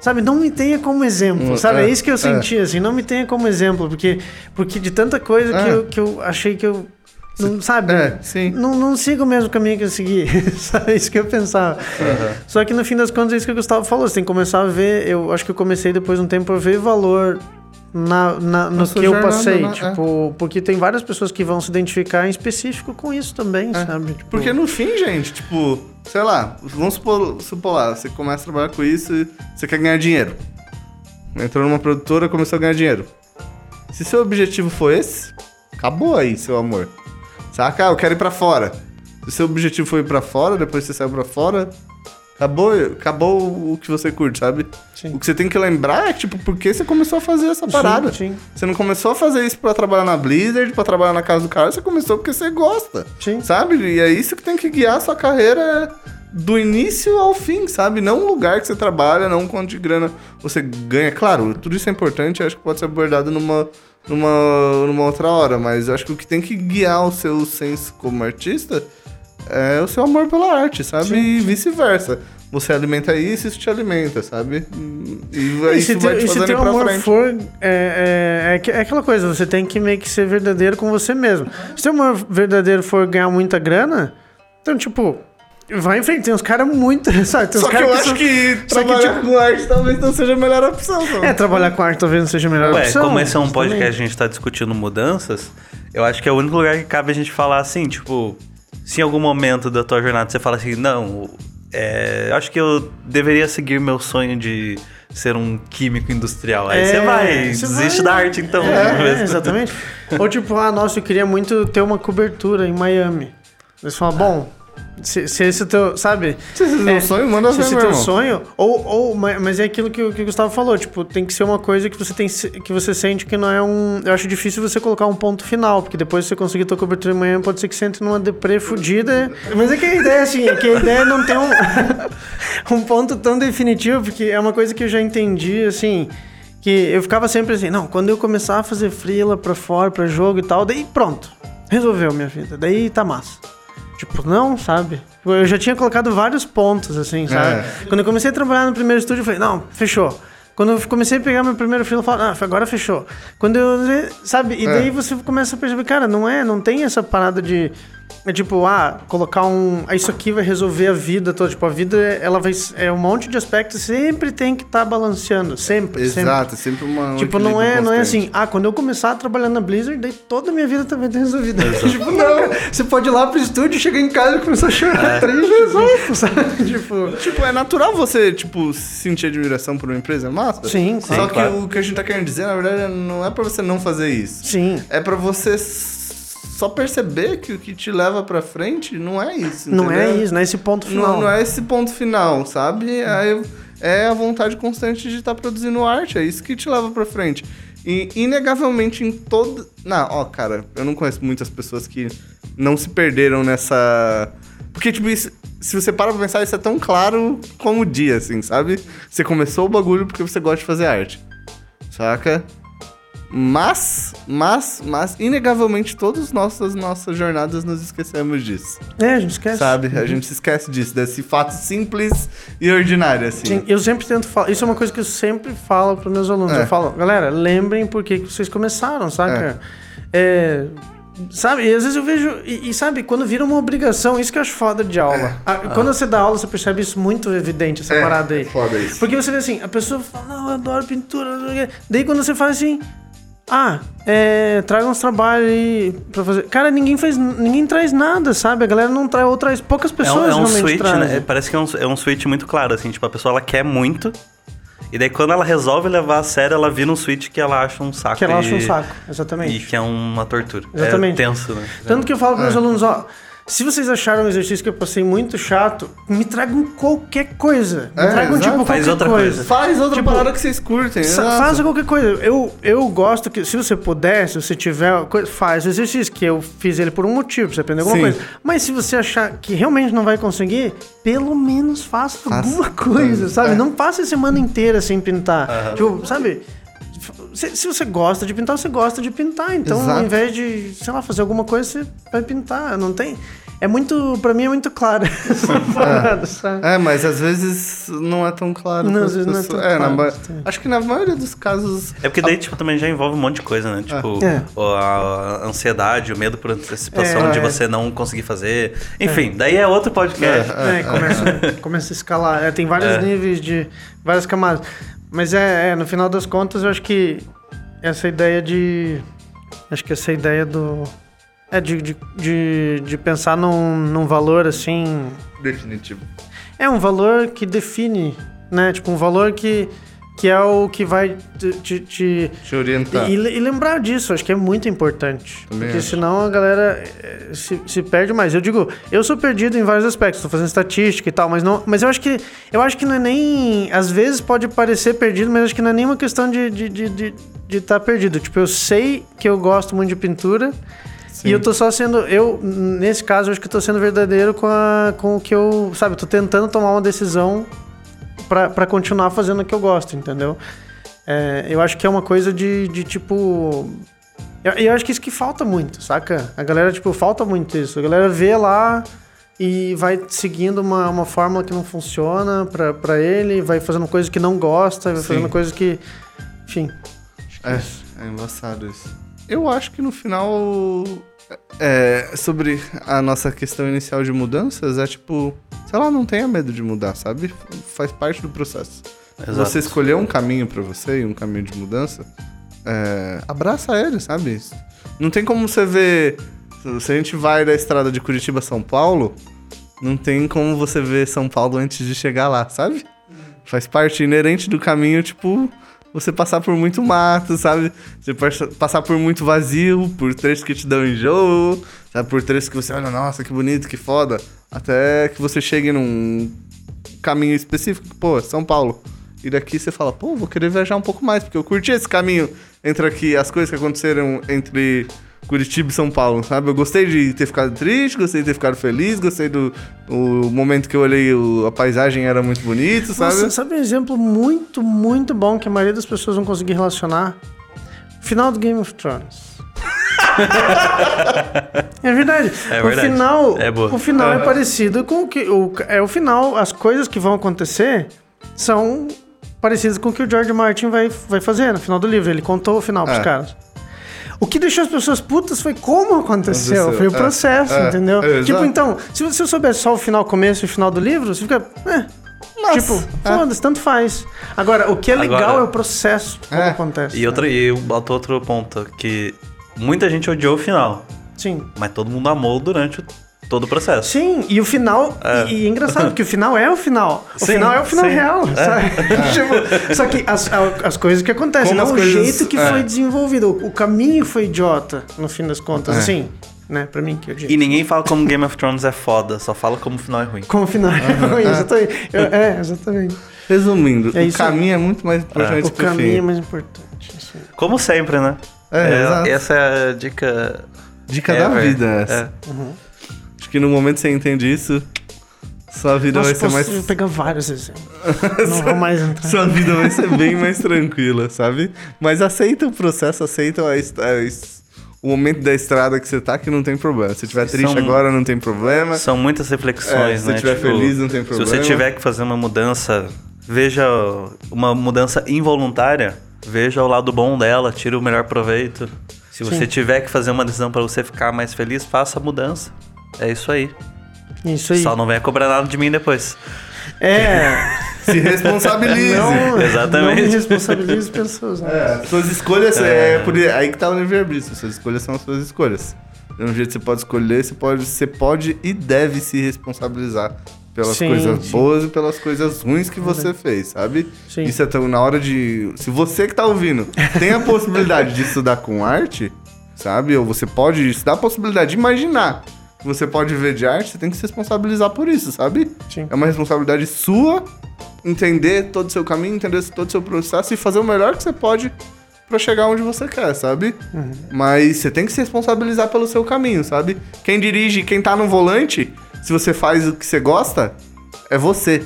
Sabe, não me tenha como exemplo, Hum, sabe? É, é, isso que eu senti, assim, não me tenha como exemplo, porque, porque de tanta coisa que, eu, que eu achei que eu. Não, sabe? É, sim. Não, não sigo o mesmo caminho que eu segui. *laughs* sabe? É isso que eu pensava. Só que no fim das contas é isso que o Gustavo falou. Você tem que começar a ver. Eu acho que eu comecei depois de um tempo a ver valor na, na- no que eu passei. né? Tipo, porque tem várias pessoas que vão se identificar em específico com isso também, É. sabe? Tipo, Porque no fim, gente, tipo, sei lá, vamos supor, supor lá, você começa a trabalhar com isso e você quer ganhar dinheiro. Entrou numa produtora, começou a ganhar dinheiro. Se seu objetivo for esse, acabou aí, seu amor. Saca? Ah, eu quero ir pra fora. Se seu objetivo foi ir pra fora, depois você saiu pra fora, acabou, acabou o que você curte, sabe? Sim. O que você tem que lembrar é, tipo, por que você começou a fazer essa parada? Sim, Você não começou a fazer isso pra trabalhar na Blizzard, pra trabalhar na casa do cara, você começou porque você gosta. Sim. Sabe? E é isso que tem que guiar a sua carreira do início ao fim, sabe? Não o lugar que você trabalha, não o quanto de grana você ganha. Claro, tudo isso é importante, acho que pode ser abordado numa, numa, numa outra hora, mas eu acho que o que tem que guiar o seu senso como artista é o seu amor pela arte, sabe? Sim, e vice-versa. Você alimenta isso, isso te alimenta, sabe? E E isso vai teu, te e se fazendo ir teu pra amor frente. for. É, é, é, que- é aquela coisa, você tem que meio que ser verdadeiro com você mesmo. Se teu amor verdadeiro for ganhar muita grana, então, tipo, vai em frente. Tem uns caras muito. *laughs* Sabe? Tem uns Só que eu acho são- que só que, trabalhar tipo- com arte talvez não seja a melhor opção. Não. É, trabalhar com arte talvez não seja a melhor Ué, opção. como esse é um podcast e a gente tá discutindo mudanças, eu acho que é o único lugar que cabe a gente falar assim, tipo, se em algum momento da tua jornada você fala assim, não, é, acho que eu deveria seguir meu sonho de ser um químico industrial. Aí É, você vai, você desiste vai. da arte então. É, exatamente. Ou tipo, ah, nossa, eu queria muito ter uma cobertura em Miami. Você fala, bom, se, se esse é o teu, sabe? Se esse é o sonho, manda se esse é teu irmão. sonho, ou, ou, ma- mas é aquilo que, o- que o Gustavo falou, tipo, tem que ser uma coisa que você tem que você sente que não é um, eu acho difícil você colocar um ponto final, porque depois você conseguir tua cobertura Miami, pode ser que você entre numa deprê fudida. Mas é que a ideia assim, é que a ideia não tem um *laughs* um ponto tão definitivo, porque é uma coisa que eu já entendi, assim, que eu ficava sempre assim, não, quando eu começar a fazer freela pra fora, pra jogo e tal, daí pronto, resolveu minha vida, daí tá massa. Tipo, não, sabe? Eu já tinha colocado vários pontos, assim, sabe? Quando eu comecei a trabalhar no primeiro estúdio, eu falei, não, fechou. Quando eu comecei a pegar meu primeiro freela, eu falei, ah, agora fechou. Quando eu, sabe? E daí você começa a perceber, cara, não é, não tem essa parada de é tipo, ah, colocar um. ah, Isso aqui vai resolver a vida toda. Tipo, a vida, ela vai. É um monte de aspectos, sempre tem que estar balanceando. Sempre. sempre. Exato, é sempre uma. um Tipo, não é, não é assim, ah, quando eu começar a trabalhar na Blizzard, daí toda a minha vida também tá resolvida. *laughs* tipo, não, você pode ir lá pro estúdio, chegar em casa e começar a chorar triste, assim, *laughs* sabe? Tipo, Tipo, é natural você, tipo, sentir admiração por uma empresa, é massa? Sim, Só sim, que claro. o que a gente tá querendo dizer, na verdade, não é pra você não fazer isso. sim. É pra você só perceber que o que te leva pra frente não é isso. Não é isso, não é esse ponto final. Não, não é esse ponto final, sabe? É, é a vontade constante de estar produzindo arte, é isso que te leva pra frente. E, inegavelmente, em todo. Não, ó, cara, eu não conheço muitas pessoas que não se perderam nessa. Porque, tipo, isso. se você para pra pensar, isso é tão claro como o dia, assim, sabe? Você começou o bagulho porque você gosta de fazer arte. Saca? Mas, mas, mas, inegavelmente, todas nossas nossas jornadas nos esquecemos disso. É, a gente esquece. Sabe? A gente se esquece disso, desse fato simples e ordinário, assim. Sim, eu sempre tento falar. Isso é uma coisa que eu sempre falo para meus alunos. É. Eu falo, galera, lembrem por que vocês começaram, saca? É, sabe? E às vezes eu vejo. E, e sabe, quando vira uma obrigação, isso que eu acho foda de aula. Ah, Quando você dá aula, você percebe isso muito evidente, essa É, parada aí. é foda isso. Porque você vê assim, a pessoa fala, não, eu adoro pintura. Daí quando você fala assim. Ah, é, traga uns trabalhos aí pra fazer. Cara, ninguém faz. Ninguém traz nada, sabe? A galera não traz, ou traz poucas É um, pessoas é um realmente switch, trazem. né? É, Parece que é um, é um switch muito claro, assim. Tipo, a pessoa, ela quer muito. E daí, quando ela resolve levar a sério, ela vira um switch que ela acha um saco. Que ela acha e- um saco, exatamente. E que é uma tortura. Exatamente. É tenso, né? Tanto que eu falo para É. meus alunos, ó, se vocês acharam um exercício que eu passei muito chato, me tragam qualquer coisa. Me É, tragam, exato. tipo, Faz qualquer outra coisa. coisa. Faz outra Tipo, parada que vocês curtem. Faça qualquer coisa. Eu, eu gosto que, se você puder, se você tiver, faz o exercício, que eu fiz ele por um motivo, pra você aprender alguma Sim. coisa. Mas se você achar que realmente não vai conseguir, pelo menos faça, Faça. alguma coisa, sabe? É. Não passe a semana inteira sem pintar. Tipo, sabe? Se, se você gosta de pintar, você gosta de pintar. Então, Exato. ao invés de, sei lá, fazer alguma coisa, você vai pintar. Não tem. É muito. Pra mim é muito claro *laughs* essa parada, sabe? É, mas às vezes não é tão claro. Não, às vezes não é tão na claro, sim. Acho que na maioria dos casos. É porque daí, tipo, também já envolve um monte de coisa, né? Tipo, É. a ansiedade, o medo por antecipação É. de você não conseguir fazer. Enfim, daí é outro podcast. É, começa, começa a escalar. É, tem vários É. níveis de. várias camadas. Mas é, é, no final das contas, eu acho que essa ideia de. Acho que essa ideia do. É, de, de, de, de pensar num, num valor assim. Definitivo. É um valor que define, né? Tipo, um valor que, que é o que vai te. te- te- Te orientar. e, e lembrar disso, acho que é muito importante. Também porque acho. senão a galera eh, se, se perde mais. Eu digo, eu sou perdido em vários aspectos, tô fazendo estatística e tal, mas não. Mas eu acho que. Eu acho que não é nem. Às vezes pode parecer perdido, mas acho que não é nem uma questão de estar de, de, de estar perdido. Tipo, eu sei que eu gosto muito de pintura. E eu tô só sendo, eu, nesse caso, acho que eu tô sendo verdadeiro com, a, com o que eu, sabe, tô tentando tomar uma decisão pra, pra continuar fazendo o que eu gosto, entendeu? É, eu acho que é uma coisa de, de tipo. Eu, eu acho que isso que falta muito, saca? A galera, tipo, falta muito isso. A galera vê lá e vai seguindo uma, uma fórmula que não funciona pra, pra ele, vai fazendo coisas que não gosta, vai Sim. fazendo coisas que. Enfim. É, é embaçado isso. Eu acho que no final. É, sobre a nossa questão inicial de mudanças, é tipo. Sei lá, não tenha medo de mudar, sabe? Faz parte do processo. Exato. Você escolheu um caminho pra você e um caminho de mudança, é, abraça ele, sabe? Não tem como você ver. Se a gente vai da estrada de Curitiba a São Paulo, não tem como você ver São Paulo antes de chegar lá, sabe? Faz parte inerente do caminho, tipo, você passar por muito mato, sabe? Você passa- passar por muito vazio, por trechos que te dão enjoo, sabe? Por trechos que você olha, nossa, que bonito, que foda. Até que você chegue num caminho específico, pô, São Paulo. E daqui você fala, pô, vou querer viajar um pouco mais, porque eu curti esse caminho entre aqui, as coisas que aconteceram entre Curitiba e São Paulo, sabe? Eu gostei de ter ficado triste, gostei de ter ficado feliz, gostei do o momento que eu olhei, o- a paisagem era muito bonito, sabe? Nossa, sabe um exemplo muito, muito bom que a maioria das pessoas vão conseguir relacionar? Final do Game of Thrones. *laughs* é verdade. É o verdade. final, É boa. o final é parecido com o que o é o final, as coisas que vão acontecer são parecidas com o que o George Martin vai, vai fazer no final do livro. Ele contou o final pros É. caras. O que deixou as pessoas putas foi como aconteceu, Aconteceu, foi o é, processo, é, entendeu? é, tipo, então, se você soubesse só o final, começo e o final do livro, você fica, é, Mas, Tipo, é. foda-se, tanto faz. Agora, o que é legal Agora- é o processo, como É. acontece. E, outra, e eu boto outro ponto, que muita gente odiou o final, Sim. mas todo mundo amou durante o- todo o processo. Sim, e o final. E, e é engraçado, porque o final é o final. O Sim, final é o final sim. real, sabe? *laughs* *laughs* Tipo, só que as, as coisas que acontecem, Como não o coisas- jeito que é. foi desenvolvido. O, o caminho foi idiota, no fim das contas. É. Assim, né? Pra mim, que eu digo. E ninguém fala como Game of Thrones é foda, só fala como o final é ruim. Como o final é ruim, exatamente. Eu- é, exatamente. Resumindo, É o caminho é muito mais importante O que o caminho é fim. mais importante. isso. Como sempre, né? É, exato. essa é a dica. Dica É, da velho. vida essa. Uhum. Acho que no momento que você entende isso, Sua vida Nossa, vai ser mais. *laughs* pegar vários exemplos. *laughs* Não vou mais entrar. Sua vida vai ser bem mais tranquila, sabe? Mas aceita o processo, aceita a o momento da estrada que você tá, que não tem problema. Se tiver triste São- agora, não tem problema. São muitas É, reflexões, se né? você estiver feliz, não tem Se problema. você tiver que fazer uma mudança, veja uma mudança involuntária, veja o lado bom dela, tire o melhor proveito. Se você Sim. tiver que fazer uma decisão para você ficar mais feliz, faça a mudança. É isso aí. Isso aí. Só não venha cobrar nada de mim depois. É. *laughs* Se responsabilize. Não, *laughs* Exatamente. não me responsabilize pelas suas É, suas escolhas é, por aí que tá o livre-arbítrio. Suas escolhas são as suas escolhas. Do mesmo jeito que você pode escolher, você pode, você pode e deve se responsabilizar pelas Sim, coisas sim. boas e pelas coisas ruins que você fez, sabe? Sim. Isso é tão na hora de. Se você que tá ouvindo tem a possibilidade de estudar com arte, sabe? Ou você pode. Dá a possibilidade de imaginar que você pode ver de arte, você tem que se responsabilizar por isso, sabe? Sim. É uma responsabilidade sua entender todo o seu caminho, entender todo o seu processo e fazer o melhor que você pode pra chegar onde você quer, sabe? Uhum. Mas você tem que se responsabilizar pelo seu caminho, sabe? Quem dirige, quem tá no volante, se você faz o que você gosta, é você.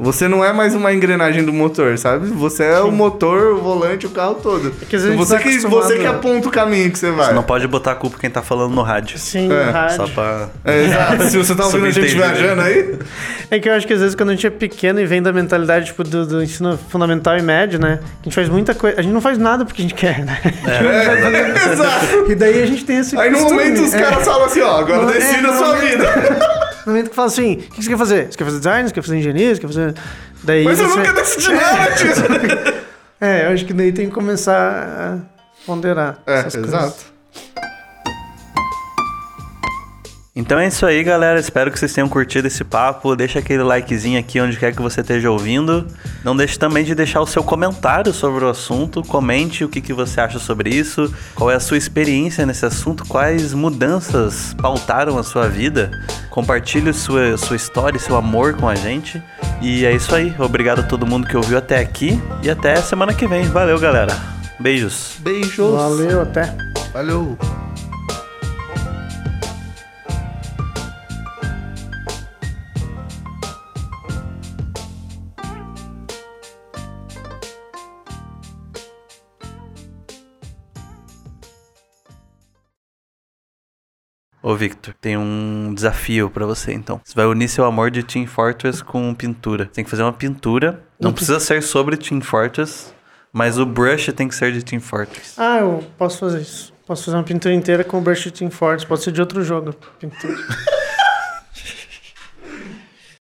Você não é mais uma engrenagem do motor, sabe? Você é o motor, o volante, o carro todo. que às vezes você, tá que, você que aponta o caminho que você vai. Você não pode botar a culpa quem tá falando no rádio. Sim, É, rádio. Só pra. É, exato. Se você tá ouvindo a gente Subentendido. viajando aí, É que eu acho que às vezes quando a gente é pequeno e vem da mentalidade tipo, do, do ensino fundamental e médio, né? Que a gente faz muita coisa. A gente não faz nada porque a gente quer, né? é, *laughs* *laughs* exato. E daí a gente tem esse. Aí no costume, momento os é. caras falam assim, ó, agora é, decida a no sua vida. *laughs* No momento que fala assim, o que você quer fazer? Você quer fazer design? Você quer fazer engenharia? Você quer fazer. Daí Mas eu você... nunca decidi nada, *laughs* tio. É, eu acho que daí tem que começar a ponderar. É, essas coisas. Então é isso aí, galera. Espero que vocês tenham curtido esse papo. Deixa aquele likezinho aqui onde quer que você esteja ouvindo. Não deixe também de deixar o seu comentário sobre o assunto. Comente o que, que você acha sobre isso. Qual é a sua experiência nesse assunto? Quais mudanças pautaram a sua vida? Compartilhe sua, sua história e seu amor com a gente. E é isso aí. Obrigado a todo mundo que ouviu até aqui. E até semana que vem. Valeu, galera. Beijos. Beijos. Valeu, até. Valeu. Ô Victor, tem um desafio pra você então. Você vai unir seu amor de Team Fortress com pintura. Tem que fazer uma pintura. Não precisa ser sobre Team Fortress, mas o brush tem que ser de Team Fortress. Ah, eu posso fazer isso. Posso fazer uma pintura inteira com o Brush Team Force. Pode ser de outro jogo. Pintura. *laughs*